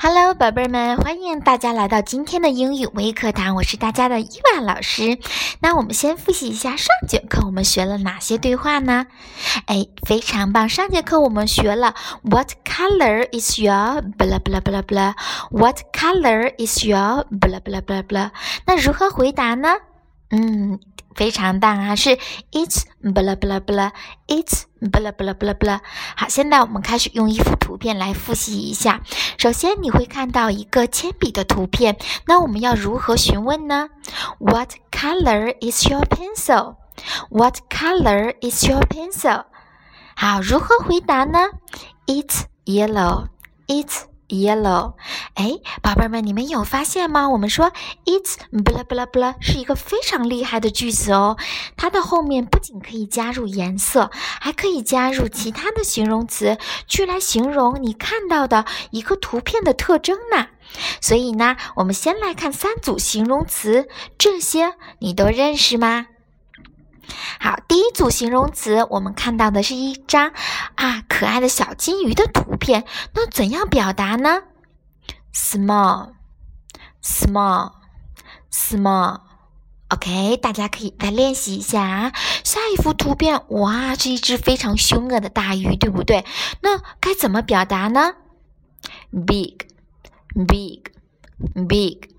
Hello，宝贝儿们，欢迎大家来到今天的英语微课堂，我是大家的伊娃老师。那我们先复习一下上节课我们学了哪些对话呢？哎，非常棒！上节课我们学了 What color is your blah blah blah blah？What color is your blah blah blah blah？那如何回答呢？嗯。非常棒啊！是 it's blah blah blah，it's blah blah blah blah。好，现在我们开始用一幅图片来复习一下。首先你会看到一个铅笔的图片，那我们要如何询问呢？What color is your pencil？What color is your pencil？好，如何回答呢？It's yellow，it's。Yellow，哎，宝贝们，你们有发现吗？我们说 it's blah blah blah 是一个非常厉害的句子哦。它的后面不仅可以加入颜色，还可以加入其他的形容词，去来形容你看到的一个图片的特征呢。所以呢，我们先来看三组形容词，这些你都认识吗？好，第一组形容词，我们看到的是一张啊可爱的小金鱼的图片。那怎样表达呢？Small，small，small。OK，大家可以再练习一下啊。下一幅图片，哇，是一只非常凶恶的大鱼，对不对？那该怎么表达呢？Big，big，big。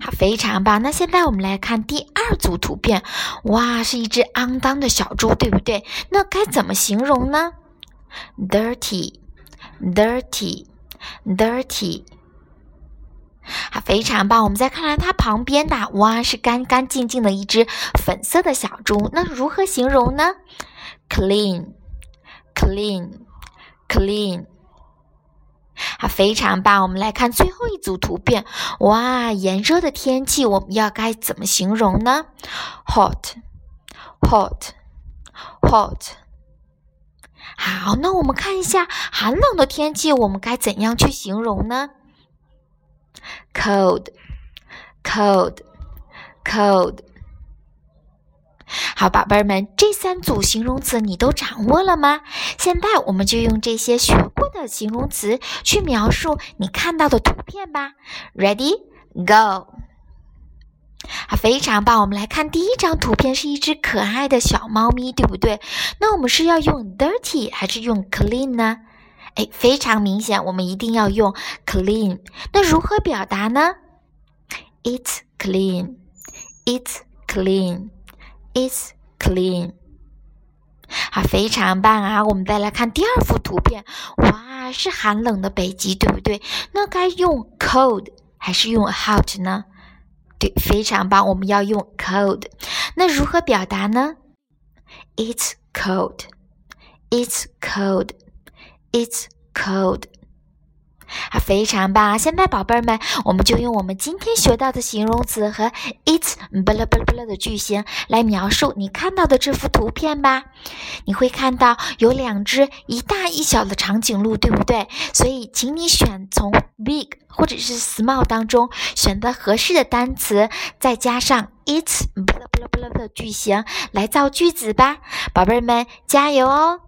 好，非常棒。那现在我们来看第二组图片，哇，是一只肮脏的小猪，对不对？那该怎么形容呢？Dirty，dirty，dirty。好，非常棒。我们再看看它旁边的，哇，是干干净净的一只粉色的小猪。那如何形容呢？Clean，clean，clean。好，非常棒！我们来看最后一组图片。哇，炎热的天气，我们要该怎么形容呢？Hot，hot，hot。好，那我们看一下寒冷的天气，我们该怎样去形容呢？Cold，cold，cold。好，宝贝儿们，这三组形容词你都掌握了吗？现在我们就用这些学过的形容词去描述你看到的图片吧。Ready, go！啊，非常棒。我们来看第一张图片，是一只可爱的小猫咪，对不对？那我们是要用 dirty 还是用 clean 呢？哎，非常明显，我们一定要用 clean。那如何表达呢？It's clean. It's clean. It's clean，好，非常棒啊！我们再来看第二幅图片，哇，是寒冷的北极，对不对？那该用 cold 还是用 hot 呢？对，非常棒，我们要用 cold。那如何表达呢？It's cold. It's cold. It's cold. 非常棒！现在，宝贝儿们，我们就用我们今天学到的形容词和 its blah blah blah 的句型来描述你看到的这幅图片吧。你会看到有两只一大一小的长颈鹿，对不对？所以，请你选从 big 或者是 small 当中选择合适的单词，再加上 its blah blah blah 的句型来造句子吧。宝贝儿们，加油哦！